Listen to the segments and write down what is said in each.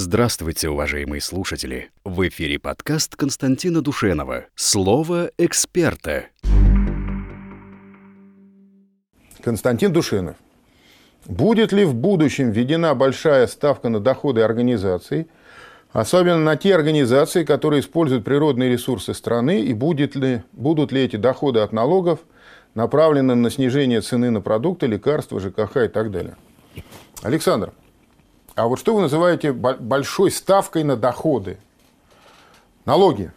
Здравствуйте, уважаемые слушатели! В эфире подкаст Константина Душенова «Слово эксперта». Константин Душинов. Будет ли в будущем введена большая ставка на доходы организаций, особенно на те организации, которые используют природные ресурсы страны, и будет ли, будут ли эти доходы от налогов направлены на снижение цены на продукты, лекарства, ЖКХ и так далее? Александр, а вот что вы называете большой ставкой на доходы? Налоги.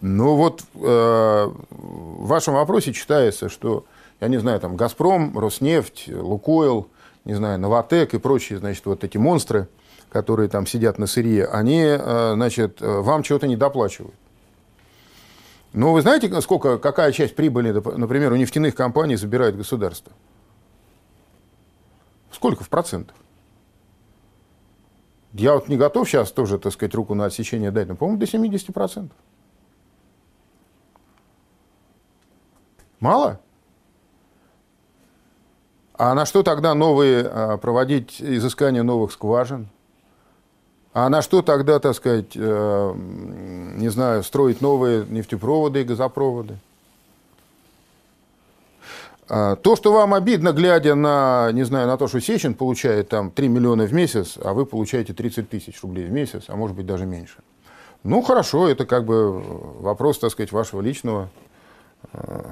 Ну вот э, в вашем вопросе читается, что, я не знаю, там «Газпром», «Роснефть», «Лукойл», не знаю, «Новотек» и прочие, значит, вот эти монстры, которые там сидят на сырье, они, э, значит, вам чего-то не доплачивают. Но вы знаете, сколько, какая часть прибыли, например, у нефтяных компаний забирает государство? Сколько в процентах? Я вот не готов сейчас тоже, так сказать, руку на отсечение дать, но, по-моему, до 70%. Мало? А на что тогда новые, а, проводить изыскания новых скважин? А на что тогда, так сказать, э, не знаю, строить новые нефтепроводы и газопроводы? А, то, что вам обидно, глядя на, не знаю, на то, что Сечин получает там 3 миллиона в месяц, а вы получаете 30 тысяч рублей в месяц, а может быть даже меньше. Ну, хорошо, это как бы вопрос, так сказать, вашего личного э,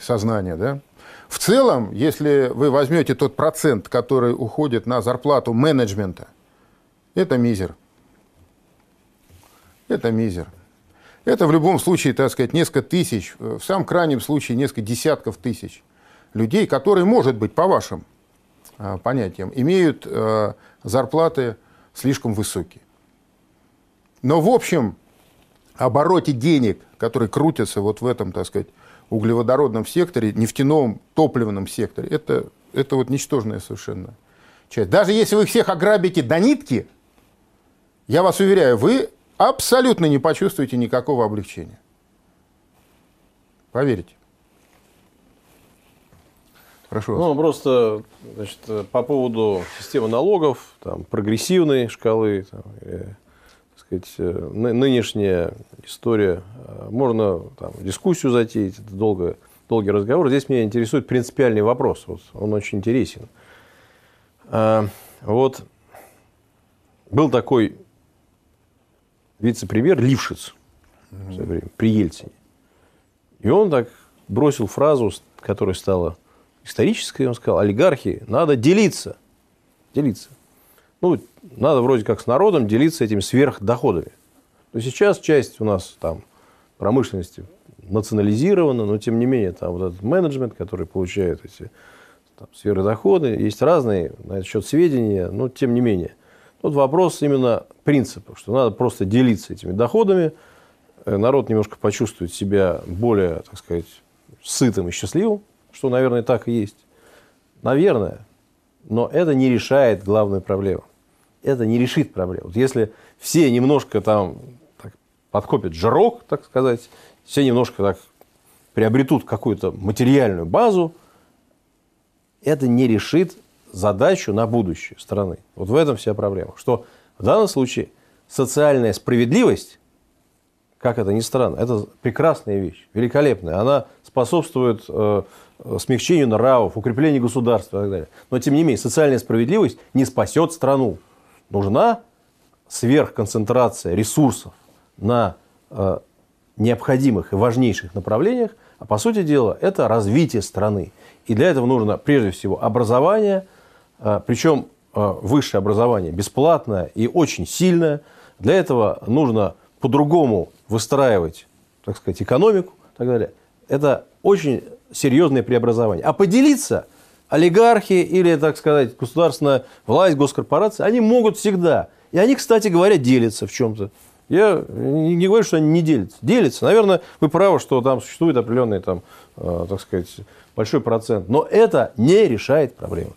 сознания, да. В целом, если вы возьмете тот процент, который уходит на зарплату менеджмента, это мизер. Это мизер. Это в любом случае, так сказать, несколько тысяч, в самом крайнем случае несколько десятков тысяч людей, которые, может быть, по вашим а, понятиям, имеют а, зарплаты слишком высокие. Но в общем обороте денег, которые крутятся вот в этом, так сказать, углеводородном секторе, нефтяном, топливном секторе, это, это вот ничтожная совершенно часть. Даже если вы всех ограбите до нитки, я вас уверяю, вы абсолютно не почувствуете никакого облегчения. Поверите. Прошу вас. Ну, просто значит, по поводу системы налогов, там, прогрессивной шкалы, там, э, так сказать, э, нынешняя история, э, можно там, дискуссию затеять, это долго, долгий разговор. Здесь меня интересует принципиальный вопрос, вот, он очень интересен. Вот был такой вице-премьер Лившиц время, при Ельцине. И он так бросил фразу, которая стала исторической, он сказал, олигархи, надо делиться. Делиться. Ну, надо вроде как с народом делиться этими сверхдоходами. Но сейчас часть у нас там промышленности национализирована, но тем не менее там вот этот менеджмент, который получает эти там, сверхдоходы, есть разные на этот счет сведения, но тем не менее. Тут вопрос именно принципа, что надо просто делиться этими доходами, э, народ немножко почувствует себя более, так сказать, сытым и счастливым, что, наверное, так и есть. Наверное. Но это не решает главную проблему. Это не решит проблему. Вот если все немножко там так, подкопят жирок, так сказать, все немножко так приобретут какую-то материальную базу, это не решит задачу на будущее страны. Вот в этом вся проблема. Что в данном случае социальная справедливость, как это ни странно, это прекрасная вещь, великолепная. Она способствует э, смягчению нравов, укреплению государства и так далее. Но, тем не менее, социальная справедливость не спасет страну. Нужна сверхконцентрация ресурсов на э, необходимых и важнейших направлениях, а по сути дела это развитие страны. И для этого нужно прежде всего образование – причем а, высшее образование бесплатное и очень сильное. Для этого нужно по-другому выстраивать, так сказать, экономику и так далее. Это очень серьезное преобразование. А поделиться олигархи или, так сказать, государственная власть, госкорпорации, они могут всегда. И они, кстати говоря, делятся в чем-то. Я не говорю, что они не делятся. Делятся. Наверное, вы правы, что там существует определенный, там, э, так сказать, большой процент. Но это не решает проблему.